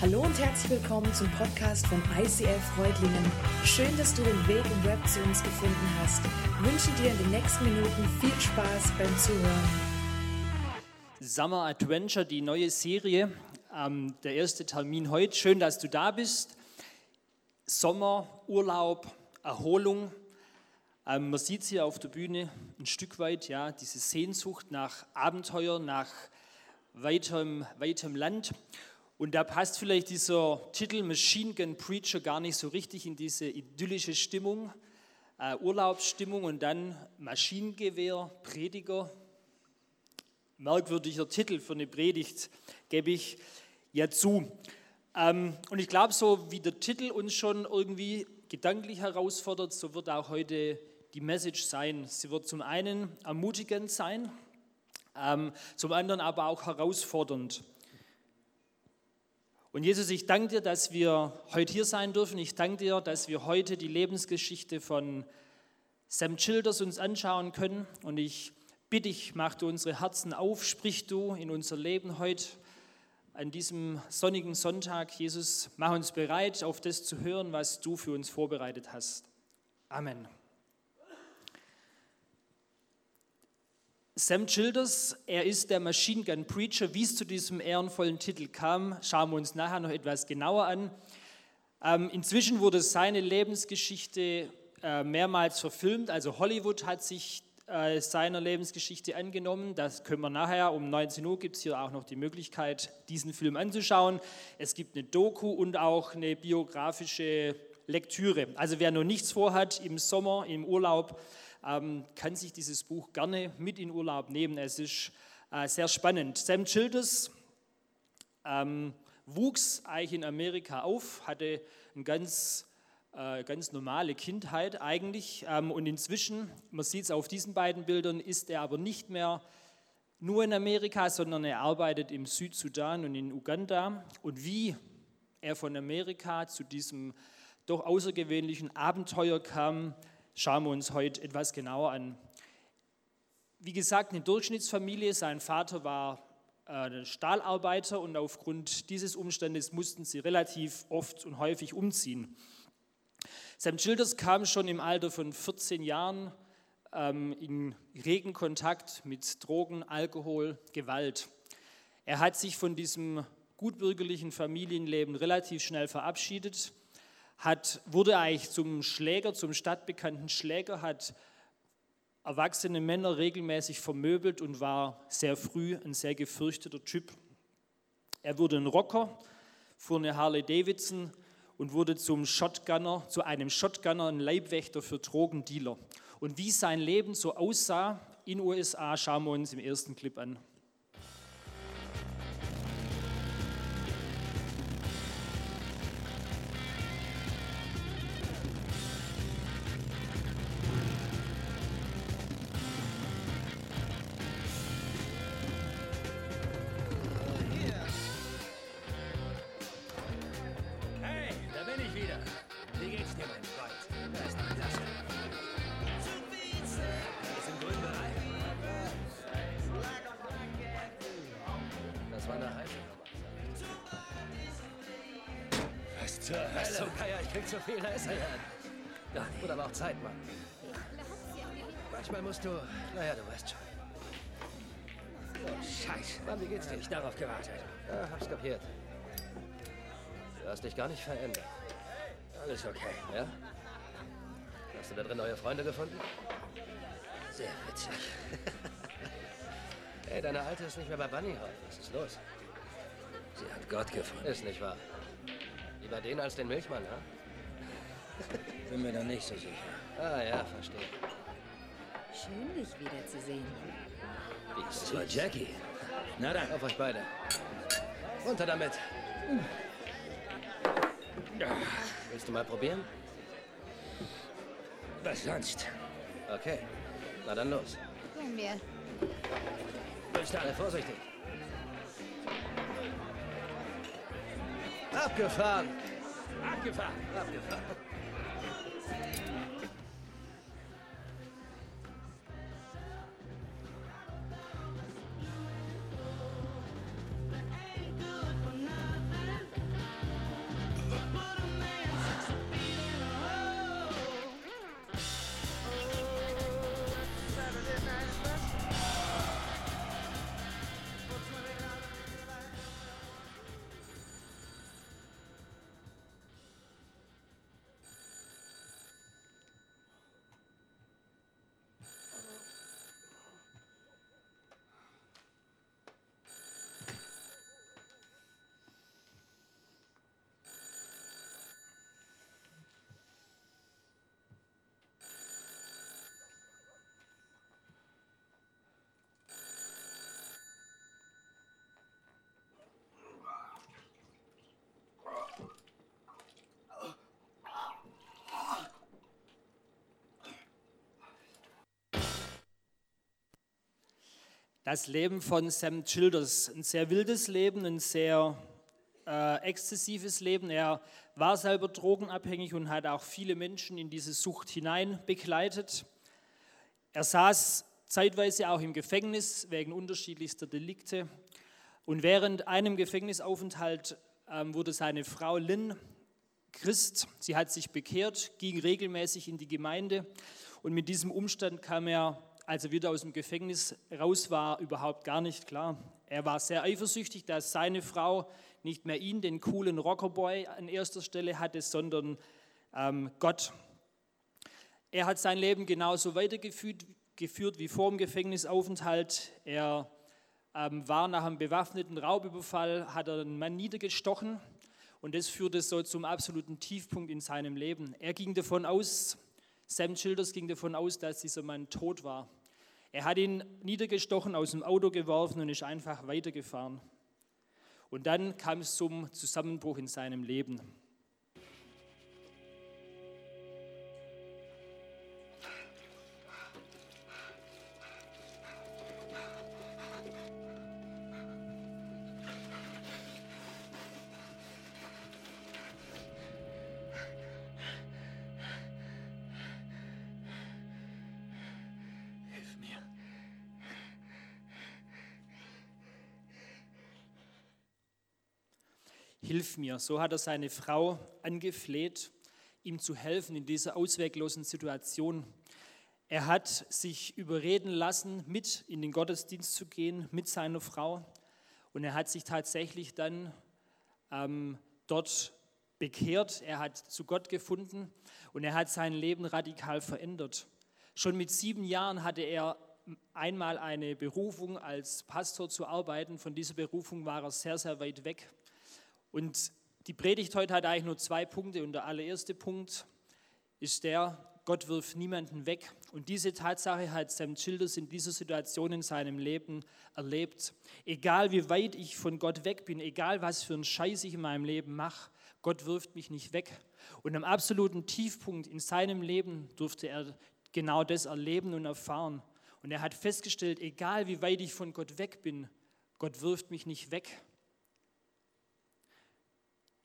Hallo und herzlich willkommen zum Podcast von ICF Freudlingen. Schön, dass du den Weg im Web zu uns gefunden hast. Ich wünsche dir in den nächsten Minuten viel Spaß beim Zuhören. Summer Adventure, die neue Serie. Ähm, der erste Termin heute. Schön, dass du da bist. Sommer, Urlaub, Erholung. Ähm, man sieht hier auf der Bühne ein Stück weit, ja, diese Sehnsucht nach Abenteuer, nach weitem, weitem Land. Und da passt vielleicht dieser Titel Machine Gun Preacher gar nicht so richtig in diese idyllische Stimmung, äh, Urlaubsstimmung und dann Maschinengewehr, Prediger. Merkwürdiger Titel für eine Predigt, gebe ich ja zu. Ähm, und ich glaube, so wie der Titel uns schon irgendwie gedanklich herausfordert, so wird auch heute die Message sein. Sie wird zum einen ermutigend sein, ähm, zum anderen aber auch herausfordernd. Und Jesus, ich danke dir, dass wir heute hier sein dürfen. Ich danke dir, dass wir heute die Lebensgeschichte von Sam Childers uns anschauen können. Und ich bitte dich, mach du unsere Herzen auf, sprich du in unser Leben heute an diesem sonnigen Sonntag. Jesus, mach uns bereit, auf das zu hören, was du für uns vorbereitet hast. Amen. Sam Childers, er ist der Machine Gun Preacher. Wie es zu diesem ehrenvollen Titel kam, schauen wir uns nachher noch etwas genauer an. Ähm, inzwischen wurde seine Lebensgeschichte äh, mehrmals verfilmt. Also Hollywood hat sich äh, seiner Lebensgeschichte angenommen. Das können wir nachher. Um 19 Uhr gibt es hier auch noch die Möglichkeit, diesen Film anzuschauen. Es gibt eine Doku und auch eine biografische Lektüre. Also wer noch nichts vorhat im Sommer, im Urlaub, ähm, kann sich dieses Buch gerne mit in Urlaub nehmen. Es ist äh, sehr spannend. Sam Childers ähm, wuchs eigentlich in Amerika auf, hatte eine ganz, äh, ganz normale Kindheit eigentlich ähm, und inzwischen, man sieht es auf diesen beiden Bildern, ist er aber nicht mehr nur in Amerika, sondern er arbeitet im Südsudan und in Uganda. Und wie er von Amerika zu diesem doch außergewöhnlichen Abenteuer kam, schauen wir uns heute etwas genauer an. Wie gesagt, eine Durchschnittsfamilie. Sein Vater war äh, Stahlarbeiter und aufgrund dieses Umstandes mussten sie relativ oft und häufig umziehen. Sam Childers kam schon im Alter von 14 Jahren ähm, in regen Kontakt mit Drogen, Alkohol, Gewalt. Er hat sich von diesem gutbürgerlichen Familienleben relativ schnell verabschiedet hat, wurde eigentlich zum Schläger, zum stadtbekannten Schläger, hat erwachsene Männer regelmäßig vermöbelt und war sehr früh ein sehr gefürchteter Typ. Er wurde ein Rocker, fuhr eine Harley Davidson und wurde zum Shotgunner, zu einem Shotgunner, ein Leibwächter für Drogendealer. Und wie sein Leben so aussah in USA, schauen wir uns im ersten Clip an. Gar nicht verändert. Alles okay, ja? Hast du da drin neue Freunde gefunden? Sehr witzig. hey, deine Alte ist nicht mehr bei Bunny Hall. Was ist los? Sie hat Gott gefunden. Ist nicht wahr. Lieber den als den Milchmann, ja? Bin mir da nicht so sicher. Ah ja, verstehe. Schön, dich wiederzusehen. Das war Jackie. Na dann. Auf euch beide. Runter damit. Willst du mal probieren? Was sonst? Okay. Na dann los. Gehen wir. Bis dann. Sei vorsichtig. Abgefahren! Abgefahren! Abgefahren! Das Leben von Sam Childers. Ein sehr wildes Leben, ein sehr äh, exzessives Leben. Er war selber drogenabhängig und hat auch viele Menschen in diese Sucht hinein begleitet. Er saß zeitweise auch im Gefängnis wegen unterschiedlichster Delikte. Und während einem Gefängnisaufenthalt ähm, wurde seine Frau Lynn Christ. Sie hat sich bekehrt, ging regelmäßig in die Gemeinde und mit diesem Umstand kam er als er wieder aus dem Gefängnis raus war, überhaupt gar nicht klar. Er war sehr eifersüchtig, dass seine Frau nicht mehr ihn, den coolen Rockerboy, an erster Stelle hatte, sondern ähm, Gott. Er hat sein Leben genauso weitergeführt geführt wie vor dem Gefängnisaufenthalt. Er ähm, war nach einem bewaffneten Raubüberfall, hat er einen Mann niedergestochen und das führte so zum absoluten Tiefpunkt in seinem Leben. Er ging davon aus, Sam Childers ging davon aus, dass dieser Mann tot war. Er hat ihn niedergestochen, aus dem Auto geworfen und ist einfach weitergefahren. Und dann kam es zum Zusammenbruch in seinem Leben. Hilf mir. So hat er seine Frau angefleht, ihm zu helfen in dieser ausweglosen Situation. Er hat sich überreden lassen, mit in den Gottesdienst zu gehen, mit seiner Frau. Und er hat sich tatsächlich dann ähm, dort bekehrt. Er hat zu Gott gefunden und er hat sein Leben radikal verändert. Schon mit sieben Jahren hatte er einmal eine Berufung, als Pastor zu arbeiten. Von dieser Berufung war er sehr, sehr weit weg. Und die Predigt heute hat eigentlich nur zwei Punkte. Und der allererste Punkt ist der, Gott wirft niemanden weg. Und diese Tatsache hat Sam Childers in dieser Situation in seinem Leben erlebt. Egal wie weit ich von Gott weg bin, egal was für einen Scheiß ich in meinem Leben mache, Gott wirft mich nicht weg. Und am absoluten Tiefpunkt in seinem Leben durfte er genau das erleben und erfahren. Und er hat festgestellt, egal wie weit ich von Gott weg bin, Gott wirft mich nicht weg.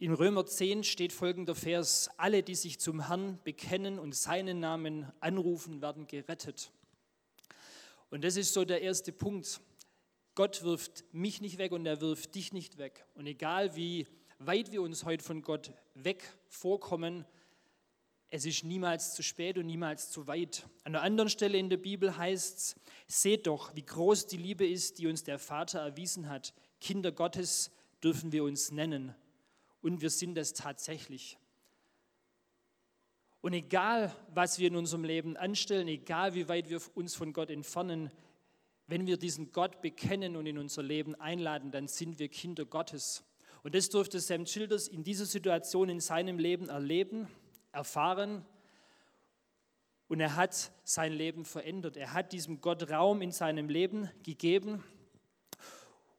In Römer 10 steht folgender Vers, alle, die sich zum Herrn bekennen und seinen Namen anrufen, werden gerettet. Und das ist so der erste Punkt. Gott wirft mich nicht weg und er wirft dich nicht weg. Und egal wie weit wir uns heute von Gott weg vorkommen, es ist niemals zu spät und niemals zu weit. An einer anderen Stelle in der Bibel heißt es, seht doch, wie groß die Liebe ist, die uns der Vater erwiesen hat. Kinder Gottes dürfen wir uns nennen und wir sind es tatsächlich. Und egal, was wir in unserem Leben anstellen, egal wie weit wir uns von Gott entfernen, wenn wir diesen Gott bekennen und in unser Leben einladen, dann sind wir Kinder Gottes. Und das durfte Sam Childers in dieser Situation in seinem Leben erleben, erfahren. Und er hat sein Leben verändert. Er hat diesem Gott Raum in seinem Leben gegeben.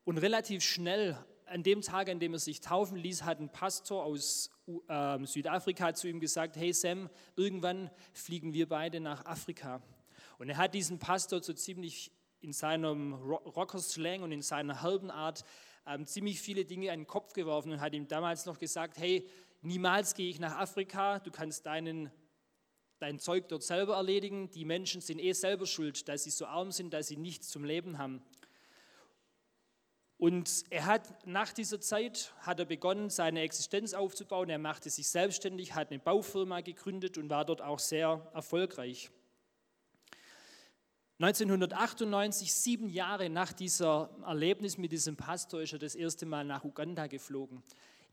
Und relativ schnell an dem Tag, an dem er sich taufen ließ, hat ein Pastor aus äh, Südafrika zu ihm gesagt, hey Sam, irgendwann fliegen wir beide nach Afrika. Und er hat diesen Pastor so ziemlich in seinem Rocker-Slang und in seiner halben Art ähm, ziemlich viele Dinge an den Kopf geworfen und hat ihm damals noch gesagt, hey, niemals gehe ich nach Afrika, du kannst deinen, dein Zeug dort selber erledigen, die Menschen sind eh selber schuld, dass sie so arm sind, dass sie nichts zum Leben haben. Und er hat nach dieser Zeit hat er begonnen, seine Existenz aufzubauen. Er machte sich selbstständig, hat eine Baufirma gegründet und war dort auch sehr erfolgreich. 1998, sieben Jahre nach dieser Erlebnis mit diesem Pastor, ist er das erste Mal nach Uganda geflogen.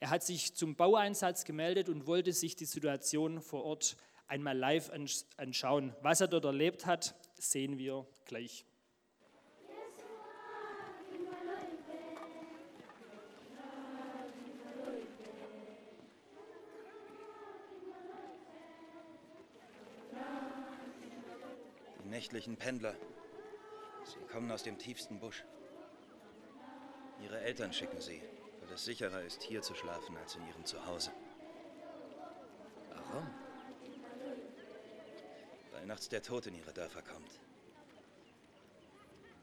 Er hat sich zum Baueinsatz gemeldet und wollte sich die Situation vor Ort einmal live anschauen. Was er dort erlebt hat, sehen wir gleich. Nächtlichen Pendler. Sie kommen aus dem tiefsten Busch. Ihre Eltern schicken sie, weil es sicherer ist, hier zu schlafen, als in ihrem Zuhause. Warum? Weil nachts der Tod in ihre Dörfer kommt.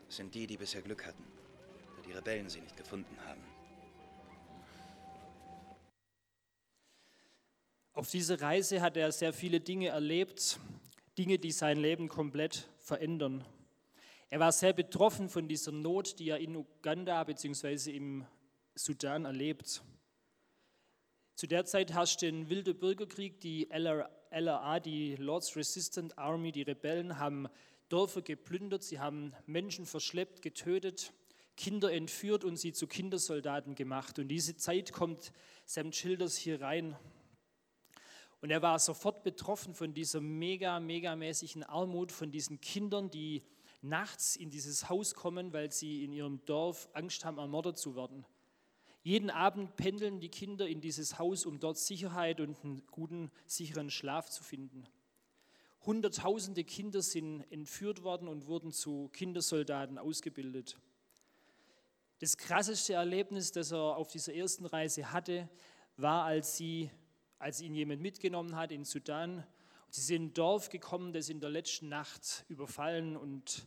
sind die, die bisher Glück hatten, da die Rebellen sie nicht gefunden haben. Auf dieser Reise hat er sehr viele Dinge erlebt, Dinge, die sein Leben komplett verändern. Er war sehr betroffen von dieser Not, die er in Uganda bzw. im Sudan erlebt. Zu der Zeit herrschte ein wilder Bürgerkrieg. Die LRA, die Lord's Resistant Army, die Rebellen, haben Dörfer geplündert, sie haben Menschen verschleppt, getötet, Kinder entführt und sie zu Kindersoldaten gemacht. Und diese Zeit kommt Sam Childers hier rein. Und er war sofort betroffen von dieser mega, megamäßigen Armut, von diesen Kindern, die nachts in dieses Haus kommen, weil sie in ihrem Dorf Angst haben, ermordet zu werden. Jeden Abend pendeln die Kinder in dieses Haus, um dort Sicherheit und einen guten, sicheren Schlaf zu finden. Hunderttausende Kinder sind entführt worden und wurden zu Kindersoldaten ausgebildet. Das krasseste Erlebnis, das er auf dieser ersten Reise hatte, war, als, sie, als ihn jemand mitgenommen hat in Sudan Sie sind in ein Dorf gekommen, das in der letzten Nacht überfallen und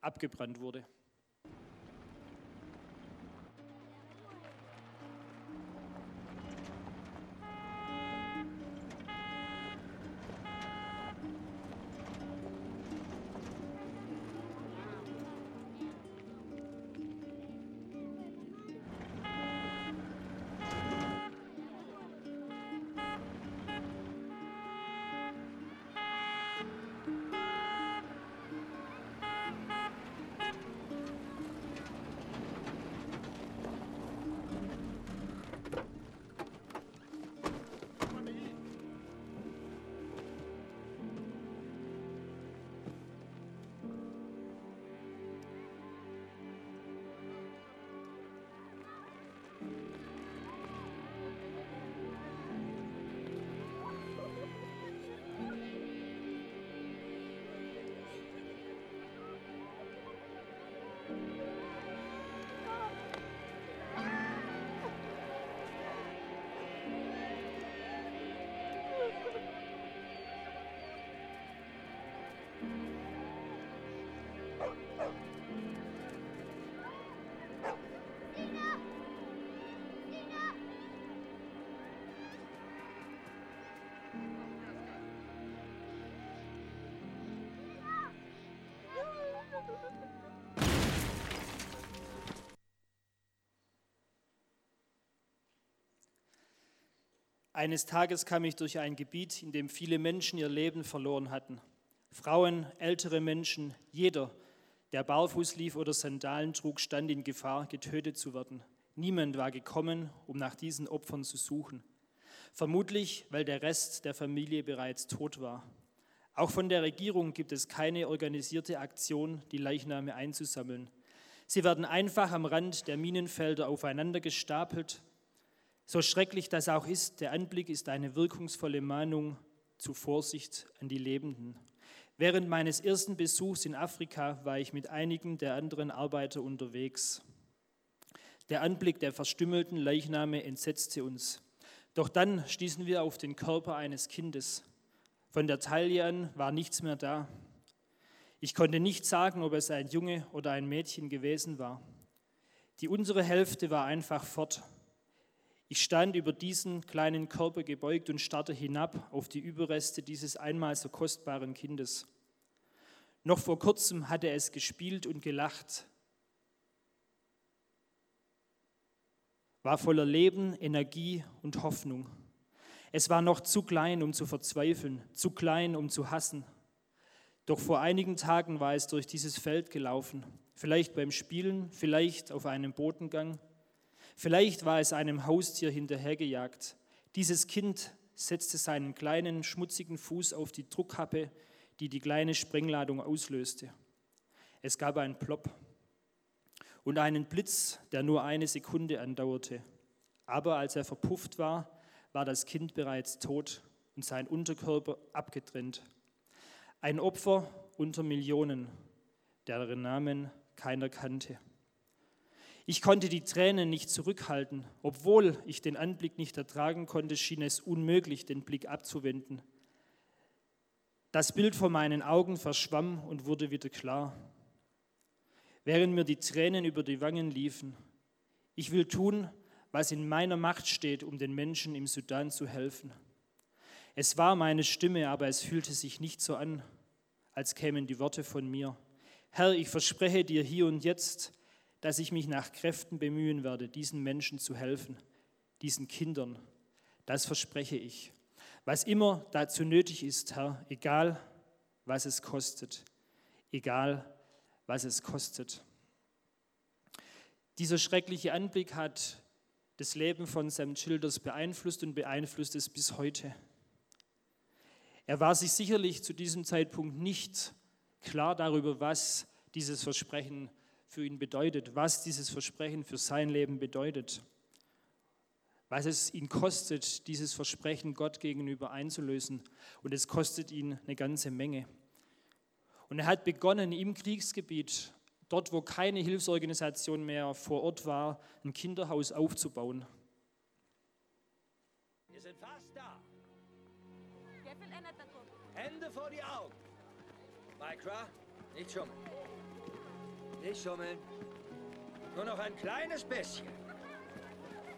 abgebrannt wurde. Eines Tages kam ich durch ein Gebiet, in dem viele Menschen ihr Leben verloren hatten. Frauen, ältere Menschen, jeder, der barfuß lief oder Sandalen trug, stand in Gefahr, getötet zu werden. Niemand war gekommen, um nach diesen Opfern zu suchen. Vermutlich, weil der Rest der Familie bereits tot war. Auch von der Regierung gibt es keine organisierte Aktion, die Leichname einzusammeln. Sie werden einfach am Rand der Minenfelder aufeinander gestapelt so schrecklich das auch ist, der Anblick ist eine wirkungsvolle Mahnung zu Vorsicht an die Lebenden. Während meines ersten Besuchs in Afrika war ich mit einigen der anderen Arbeiter unterwegs. Der Anblick der verstümmelten Leichname entsetzte uns. Doch dann stießen wir auf den Körper eines Kindes. Von der Taille an war nichts mehr da. Ich konnte nicht sagen, ob es ein Junge oder ein Mädchen gewesen war. Die unsere Hälfte war einfach fort. Ich stand über diesen kleinen Körper gebeugt und starrte hinab auf die Überreste dieses einmal so kostbaren Kindes. Noch vor kurzem hatte es gespielt und gelacht, war voller Leben, Energie und Hoffnung. Es war noch zu klein, um zu verzweifeln, zu klein, um zu hassen. Doch vor einigen Tagen war es durch dieses Feld gelaufen, vielleicht beim Spielen, vielleicht auf einem Botengang. Vielleicht war es einem Haustier hinterhergejagt. Dieses Kind setzte seinen kleinen, schmutzigen Fuß auf die Druckkappe, die die kleine Sprengladung auslöste. Es gab einen Plopp und einen Blitz, der nur eine Sekunde andauerte. Aber als er verpufft war, war das Kind bereits tot und sein Unterkörper abgetrennt. Ein Opfer unter Millionen, deren Namen keiner kannte. Ich konnte die Tränen nicht zurückhalten. Obwohl ich den Anblick nicht ertragen konnte, schien es unmöglich, den Blick abzuwenden. Das Bild vor meinen Augen verschwamm und wurde wieder klar. während mir die Tränen über die Wangen liefen. Ich will tun, was in meiner Macht steht, um den Menschen im Sudan zu helfen. Es war meine Stimme, aber es fühlte sich nicht so an, als kämen die Worte von mir. Herr, ich verspreche dir hier und jetzt, dass ich mich nach Kräften bemühen werde, diesen Menschen zu helfen, diesen Kindern. Das verspreche ich. Was immer dazu nötig ist, Herr, egal was es kostet, egal was es kostet. Dieser schreckliche Anblick hat das Leben von Sam Childers beeinflusst und beeinflusst es bis heute. Er war sich sicherlich zu diesem Zeitpunkt nicht klar darüber, was dieses Versprechen für ihn bedeutet, was dieses Versprechen für sein Leben bedeutet, was es ihn kostet, dieses Versprechen Gott gegenüber einzulösen. Und es kostet ihn eine ganze Menge. Und er hat begonnen, im Kriegsgebiet, dort wo keine Hilfsorganisation mehr vor Ort war, ein Kinderhaus aufzubauen. Wir sind fast da. Hände vor die Augen. Micra, nicht schummeln. Nicht schummeln. Nur noch ein kleines bisschen.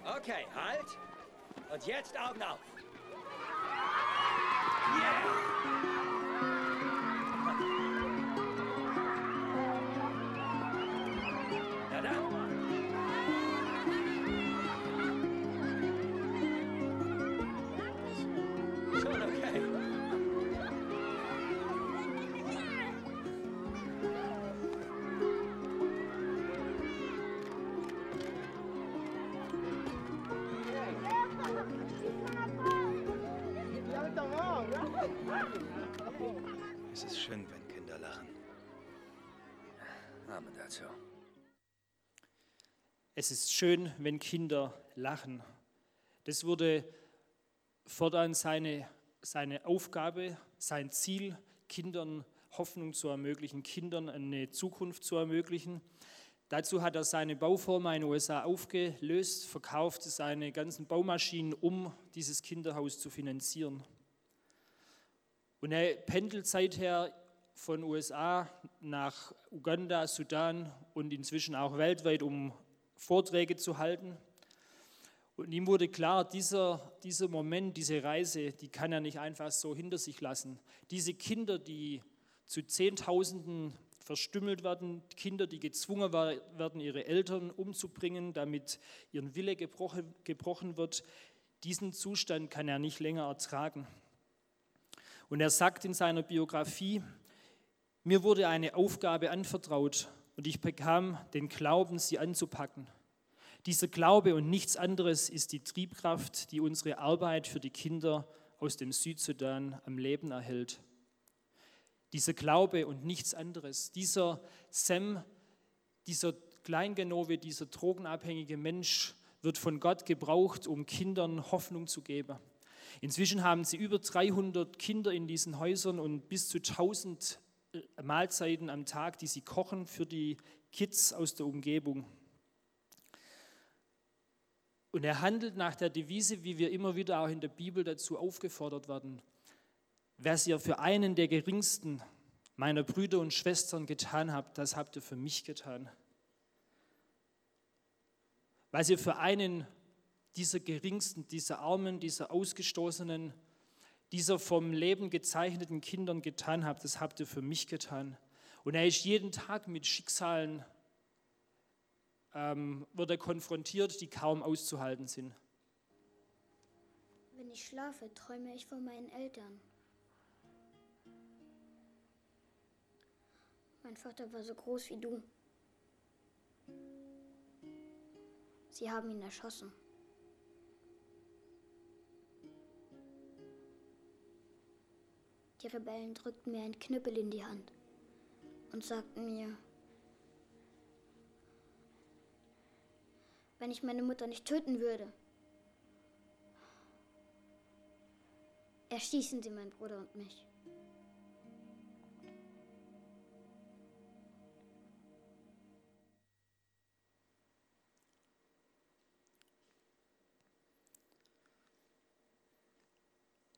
Okay, halt. Und jetzt Augen auf. Yeah! Lachen. Amen dazu. Es ist schön, wenn Kinder lachen. Das wurde fortan seine, seine Aufgabe, sein Ziel, Kindern Hoffnung zu ermöglichen, Kindern eine Zukunft zu ermöglichen. Dazu hat er seine Baufirma in den USA aufgelöst, verkauft seine ganzen Baumaschinen, um dieses Kinderhaus zu finanzieren. Und er pendelt seither von USA nach Uganda, Sudan und inzwischen auch weltweit, um Vorträge zu halten. Und ihm wurde klar, dieser, dieser Moment, diese Reise, die kann er nicht einfach so hinter sich lassen. Diese Kinder, die zu Zehntausenden verstümmelt werden, Kinder, die gezwungen werden, ihre Eltern umzubringen, damit ihren Wille gebrochen, gebrochen wird, diesen Zustand kann er nicht länger ertragen. Und er sagt in seiner Biografie, mir wurde eine Aufgabe anvertraut und ich bekam den Glauben, sie anzupacken. Dieser Glaube und nichts anderes ist die Triebkraft, die unsere Arbeit für die Kinder aus dem Südsudan am Leben erhält. Dieser Glaube und nichts anderes. Dieser Sam, dieser Kleingenove, dieser drogenabhängige Mensch wird von Gott gebraucht, um Kindern Hoffnung zu geben. Inzwischen haben sie über 300 Kinder in diesen Häusern und bis zu 1000 Mahlzeiten am Tag, die sie kochen für die Kids aus der Umgebung. Und er handelt nach der Devise, wie wir immer wieder auch in der Bibel dazu aufgefordert werden. Was ihr für einen der geringsten meiner Brüder und Schwestern getan habt, das habt ihr für mich getan. Was ihr für einen dieser geringsten, dieser armen, dieser ausgestoßenen, dieser vom Leben gezeichneten Kindern getan habt, das habt ihr für mich getan. Und er ist jeden Tag mit Schicksalen ähm, wird er konfrontiert, die kaum auszuhalten sind. Wenn ich schlafe, träume ich von meinen Eltern. Mein Vater war so groß wie du. Sie haben ihn erschossen. Die Rebellen drückten mir einen Knüppel in die Hand und sagten mir, wenn ich meine Mutter nicht töten würde, erschießen sie meinen Bruder und mich.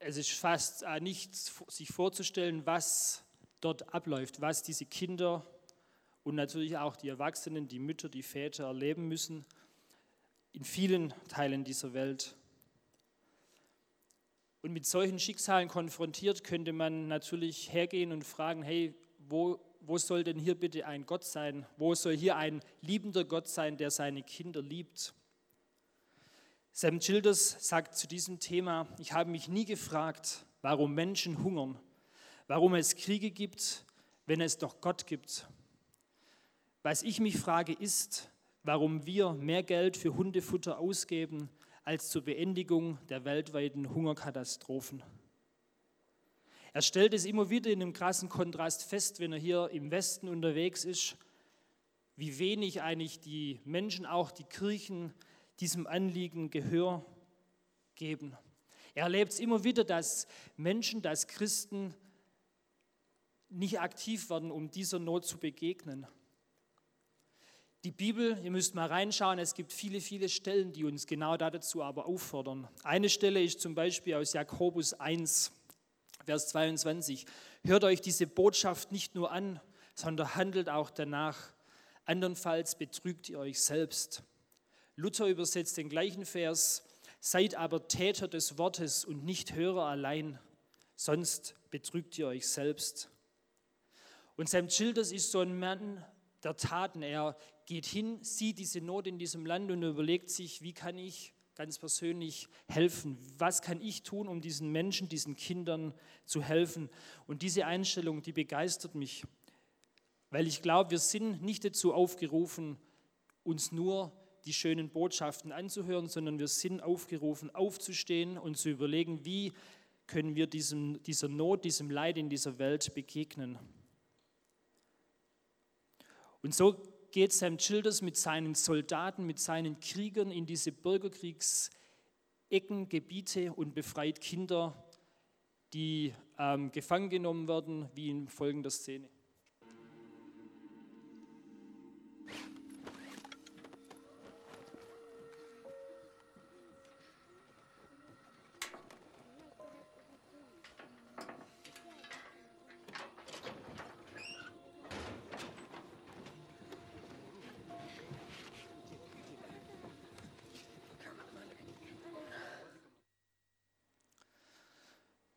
Es ist fast nicht sich vorzustellen, was dort abläuft, was diese Kinder und natürlich auch die Erwachsenen, die Mütter, die Väter erleben müssen in vielen Teilen dieser Welt. Und mit solchen Schicksalen konfrontiert könnte man natürlich hergehen und fragen, hey, wo, wo soll denn hier bitte ein Gott sein? Wo soll hier ein liebender Gott sein, der seine Kinder liebt? Sam Childers sagt zu diesem Thema, ich habe mich nie gefragt, warum Menschen hungern, warum es Kriege gibt, wenn es doch Gott gibt. Was ich mich frage ist, warum wir mehr Geld für Hundefutter ausgeben als zur Beendigung der weltweiten Hungerkatastrophen. Er stellt es immer wieder in einem krassen Kontrast fest, wenn er hier im Westen unterwegs ist, wie wenig eigentlich die Menschen, auch die Kirchen, diesem Anliegen Gehör geben. Er erlebt es immer wieder, dass Menschen, dass Christen nicht aktiv werden, um dieser Not zu begegnen. Die Bibel, ihr müsst mal reinschauen, es gibt viele, viele Stellen, die uns genau dazu aber auffordern. Eine Stelle ist zum Beispiel aus Jakobus 1, Vers 22. Hört euch diese Botschaft nicht nur an, sondern handelt auch danach. Andernfalls betrügt ihr euch selbst. Luther übersetzt den gleichen Vers, seid aber Täter des Wortes und nicht Hörer allein, sonst betrügt ihr euch selbst. Und Sam Childers ist so ein Mann der Taten. Er geht hin, sieht diese Not in diesem Land und überlegt sich, wie kann ich ganz persönlich helfen? Was kann ich tun, um diesen Menschen, diesen Kindern zu helfen? Und diese Einstellung, die begeistert mich, weil ich glaube, wir sind nicht dazu aufgerufen, uns nur die schönen Botschaften anzuhören, sondern wir sind aufgerufen, aufzustehen und zu überlegen, wie können wir diesem, dieser Not, diesem Leid in dieser Welt begegnen. Und so geht Sam Childers mit seinen Soldaten, mit seinen Kriegern in diese Bürgerkriegsecken, Gebiete und befreit Kinder, die ähm, gefangen genommen werden, wie in folgender Szene.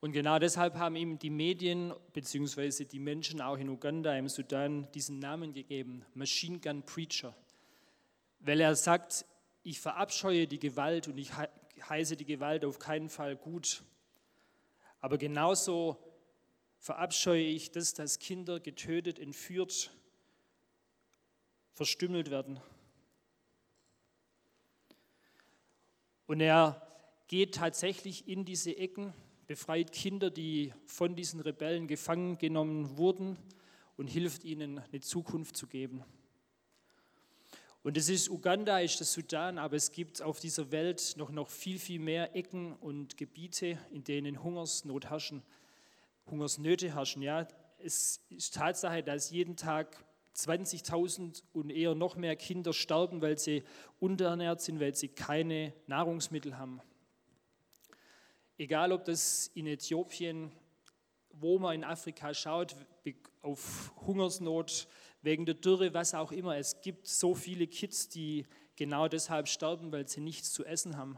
Und genau deshalb haben ihm die Medien bzw. die Menschen auch in Uganda, im Sudan, diesen Namen gegeben, Machine Gun Preacher. Weil er sagt, ich verabscheue die Gewalt und ich heiße die Gewalt auf keinen Fall gut. Aber genauso verabscheue ich das, dass Kinder getötet, entführt, verstümmelt werden. Und er geht tatsächlich in diese Ecken befreit Kinder, die von diesen Rebellen gefangen genommen wurden und hilft ihnen eine Zukunft zu geben. Und es ist Uganda, ist der Sudan, aber es gibt auf dieser Welt noch, noch viel, viel mehr Ecken und Gebiete, in denen Hungersnot herrschen, Hungersnöte herrschen. Ja, es ist Tatsache, dass jeden Tag 20.000 und eher noch mehr Kinder sterben, weil sie unterernährt sind, weil sie keine Nahrungsmittel haben. Egal ob das in Äthiopien, wo man in Afrika schaut, auf Hungersnot, wegen der Dürre, was auch immer. Es gibt so viele Kids, die genau deshalb sterben, weil sie nichts zu essen haben.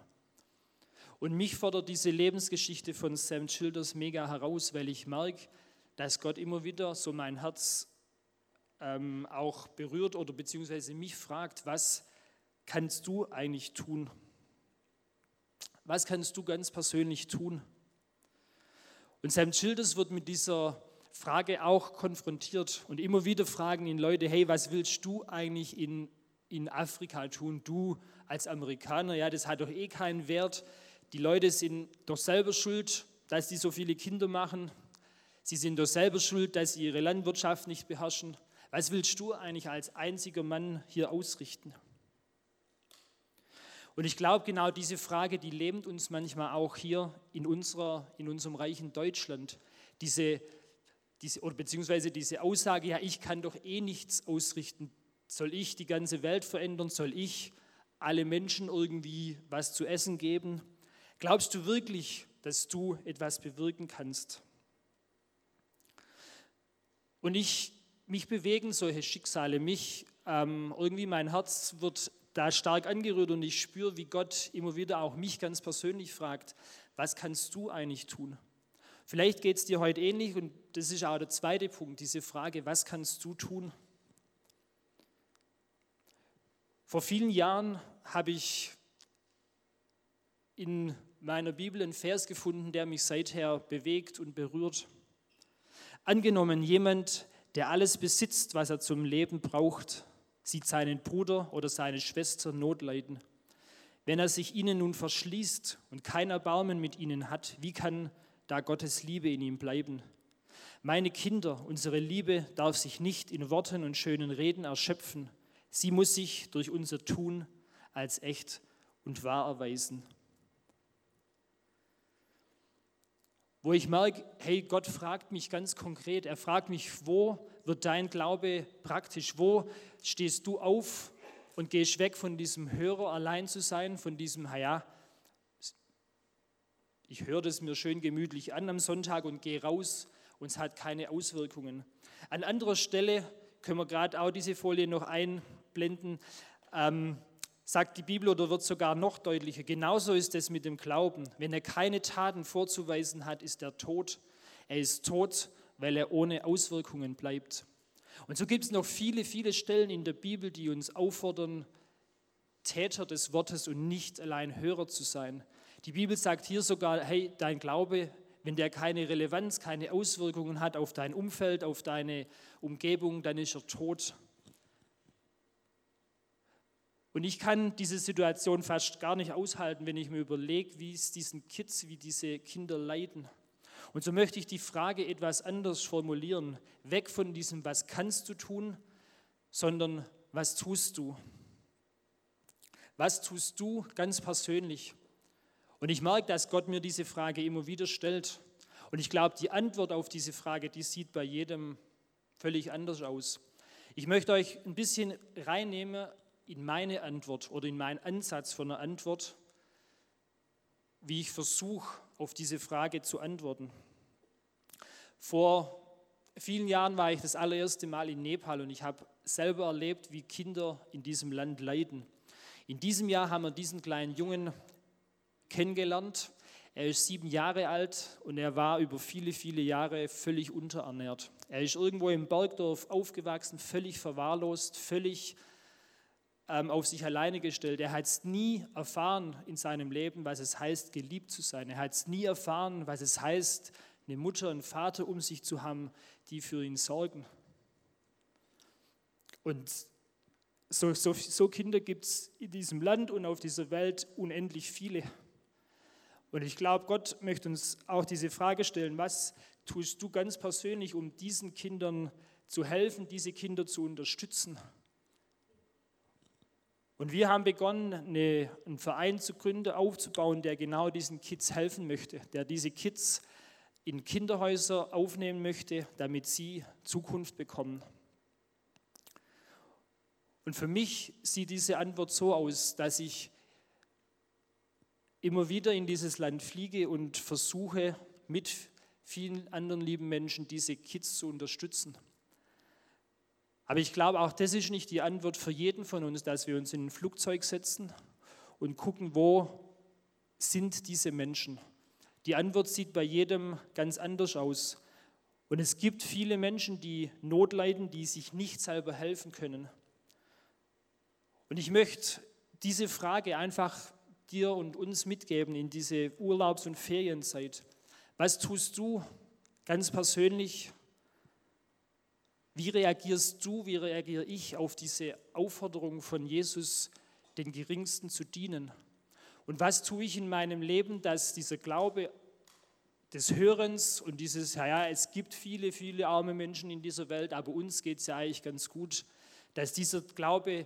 Und mich fordert diese Lebensgeschichte von Sam Childers mega heraus, weil ich merke, dass Gott immer wieder so mein Herz ähm, auch berührt oder beziehungsweise mich fragt, was kannst du eigentlich tun? Was kannst du ganz persönlich tun? Und Sam Childers wird mit dieser Frage auch konfrontiert und immer wieder fragen ihn Leute, hey, was willst du eigentlich in, in Afrika tun? Du als Amerikaner, ja, das hat doch eh keinen Wert. Die Leute sind doch selber schuld, dass sie so viele Kinder machen. Sie sind doch selber schuld, dass sie ihre Landwirtschaft nicht beherrschen. Was willst du eigentlich als einziger Mann hier ausrichten? Und ich glaube, genau diese Frage, die lähmt uns manchmal auch hier in, unserer, in unserem reichen Deutschland. Diese, diese, oder beziehungsweise diese Aussage, ja, ich kann doch eh nichts ausrichten. Soll ich die ganze Welt verändern? Soll ich alle Menschen irgendwie was zu essen geben? Glaubst du wirklich, dass du etwas bewirken kannst? Und ich mich bewegen solche Schicksale, mich ähm, irgendwie mein Herz wird da stark angerührt und ich spüre, wie Gott immer wieder auch mich ganz persönlich fragt, was kannst du eigentlich tun? Vielleicht geht es dir heute ähnlich und das ist auch der zweite Punkt, diese Frage, was kannst du tun? Vor vielen Jahren habe ich in meiner Bibel einen Vers gefunden, der mich seither bewegt und berührt. Angenommen, jemand, der alles besitzt, was er zum Leben braucht, sieht seinen Bruder oder seine Schwester Not leiden. Wenn er sich ihnen nun verschließt und kein Erbarmen mit ihnen hat, wie kann da Gottes Liebe in ihm bleiben? Meine Kinder, unsere Liebe darf sich nicht in Worten und schönen Reden erschöpfen. Sie muss sich durch unser Tun als echt und wahr erweisen. Wo ich merke, hey, Gott fragt mich ganz konkret, er fragt mich, wo wird dein Glaube praktisch? Wo stehst du auf und gehst weg von diesem Hörer allein zu sein, von diesem, ja, ich höre das mir schön gemütlich an am Sonntag und gehe raus und es hat keine Auswirkungen. An anderer Stelle können wir gerade auch diese Folie noch einblenden. Ähm, sagt die Bibel oder wird sogar noch deutlicher. Genauso ist es mit dem Glauben. Wenn er keine Taten vorzuweisen hat, ist er tot. Er ist tot, weil er ohne Auswirkungen bleibt. Und so gibt es noch viele, viele Stellen in der Bibel, die uns auffordern, Täter des Wortes und nicht allein Hörer zu sein. Die Bibel sagt hier sogar, hey, dein Glaube, wenn der keine Relevanz, keine Auswirkungen hat auf dein Umfeld, auf deine Umgebung, dann ist er tot. Und ich kann diese Situation fast gar nicht aushalten, wenn ich mir überlege, wie es diesen Kids, wie diese Kinder leiden. Und so möchte ich die Frage etwas anders formulieren. Weg von diesem, was kannst du tun, sondern was tust du? Was tust du ganz persönlich? Und ich merke, dass Gott mir diese Frage immer wieder stellt. Und ich glaube, die Antwort auf diese Frage, die sieht bei jedem völlig anders aus. Ich möchte euch ein bisschen reinnehmen in meine Antwort oder in meinen Ansatz von einer Antwort, wie ich versuche, auf diese Frage zu antworten. Vor vielen Jahren war ich das allererste Mal in Nepal und ich habe selber erlebt, wie Kinder in diesem Land leiden. In diesem Jahr haben wir diesen kleinen Jungen kennengelernt. Er ist sieben Jahre alt und er war über viele, viele Jahre völlig unterernährt. Er ist irgendwo im Bergdorf aufgewachsen, völlig verwahrlost, völlig auf sich alleine gestellt. Er hat es nie erfahren in seinem Leben, was es heißt, geliebt zu sein. Er hat es nie erfahren, was es heißt, eine Mutter und Vater um sich zu haben, die für ihn sorgen. Und so, so, so Kinder gibt es in diesem Land und auf dieser Welt unendlich viele. Und ich glaube, Gott möchte uns auch diese Frage stellen, was tust du ganz persönlich, um diesen Kindern zu helfen, diese Kinder zu unterstützen? Und wir haben begonnen, eine, einen Verein zu gründen, aufzubauen, der genau diesen Kids helfen möchte, der diese Kids in Kinderhäuser aufnehmen möchte, damit sie Zukunft bekommen. Und für mich sieht diese Antwort so aus, dass ich immer wieder in dieses Land fliege und versuche, mit vielen anderen lieben Menschen diese Kids zu unterstützen. Aber ich glaube, auch das ist nicht die Antwort für jeden von uns, dass wir uns in ein Flugzeug setzen und gucken, wo sind diese Menschen. Die Antwort sieht bei jedem ganz anders aus. Und es gibt viele Menschen, die Not leiden, die sich nicht selber helfen können. Und ich möchte diese Frage einfach dir und uns mitgeben in diese Urlaubs- und Ferienzeit. Was tust du ganz persönlich? Wie reagierst du, wie reagiere ich auf diese Aufforderung von Jesus, den Geringsten zu dienen? Und was tue ich in meinem Leben, dass dieser Glaube des Hörens und dieses, ja, ja, es gibt viele, viele arme Menschen in dieser Welt, aber uns geht es ja eigentlich ganz gut, dass dieser Glaube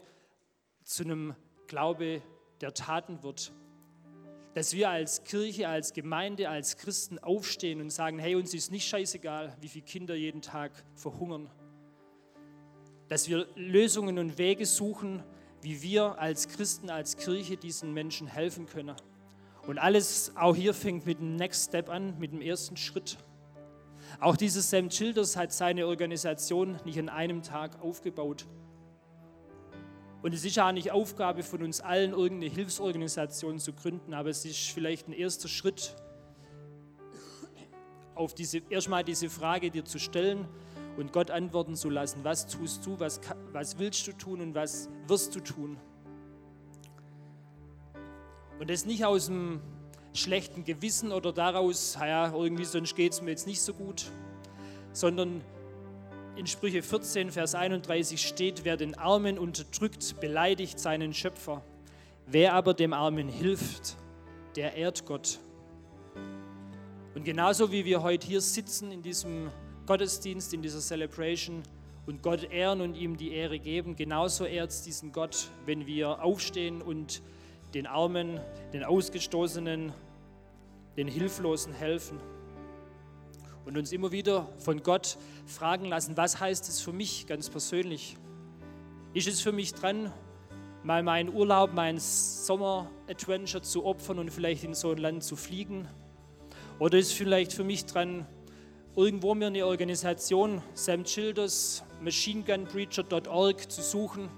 zu einem Glaube der Taten wird. Dass wir als Kirche, als Gemeinde, als Christen aufstehen und sagen, hey, uns ist nicht scheißegal, wie viele Kinder jeden Tag verhungern. Dass wir Lösungen und Wege suchen, wie wir als Christen, als Kirche diesen Menschen helfen können. Und alles, auch hier fängt mit dem Next Step an, mit dem ersten Schritt. Auch dieses Sam Childers hat seine Organisation nicht an einem Tag aufgebaut. Und es ist auch nicht Aufgabe von uns allen, irgendeine Hilfsorganisation zu gründen, aber es ist vielleicht ein erster Schritt, auf diese, erstmal diese Frage dir zu stellen und Gott antworten zu lassen. Was tust du, was, was willst du tun und was wirst du tun? Und das nicht aus dem schlechten Gewissen oder daraus, ja, irgendwie sonst geht es mir jetzt nicht so gut, sondern in Sprüche 14, Vers 31 steht, wer den Armen unterdrückt, beleidigt seinen Schöpfer. Wer aber dem Armen hilft, der ehrt Gott. Und genauso wie wir heute hier sitzen in diesem Gottesdienst, in dieser Celebration und Gott ehren und ihm die Ehre geben, genauso ehrt es diesen Gott, wenn wir aufstehen und den Armen, den Ausgestoßenen, den Hilflosen helfen und uns immer wieder von Gott fragen lassen, was heißt es für mich ganz persönlich? Ist es für mich dran, mal meinen Urlaub, mein Sommer-Adventure zu opfern und vielleicht in so ein Land zu fliegen? Oder ist es vielleicht für mich dran, irgendwo mir eine Organisation, Sam Childers, machinegunpreacher.org zu suchen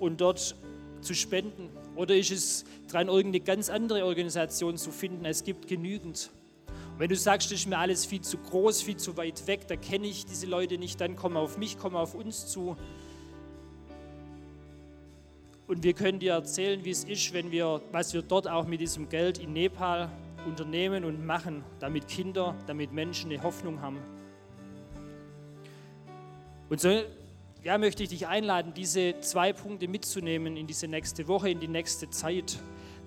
und dort zu spenden? Oder ist es dran, irgendeine ganz andere Organisation zu finden? Es gibt genügend. Und wenn du sagst, das ist mir alles viel zu groß, viel zu weit weg, da kenne ich diese Leute nicht, dann komm auf mich, komm auf uns zu. Und wir können dir erzählen, wie es ist, wenn wir, was wir dort auch mit diesem Geld in Nepal unternehmen und machen, damit Kinder, damit Menschen eine Hoffnung haben. Und so ja, möchte ich dich einladen, diese zwei Punkte mitzunehmen in diese nächste Woche, in die nächste Zeit.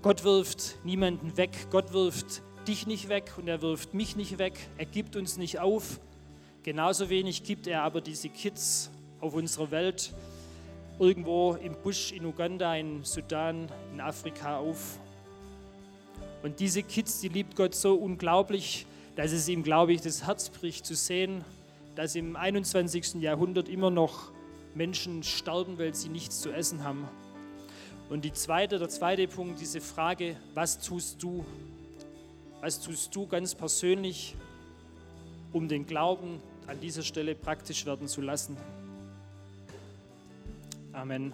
Gott wirft niemanden weg. Gott wirft dich nicht weg und er wirft mich nicht weg. Er gibt uns nicht auf. Genauso wenig gibt er aber diese Kids auf unserer Welt irgendwo im Busch in Uganda, in Sudan, in Afrika auf. Und diese Kids, die liebt Gott so unglaublich, dass es ihm, glaube ich, das Herz bricht zu sehen, dass im 21. Jahrhundert immer noch Menschen sterben, weil sie nichts zu essen haben. Und die zweite, der zweite Punkt, diese Frage, was tust du? Was tust du ganz persönlich, um den Glauben an dieser Stelle praktisch werden zu lassen? Amen.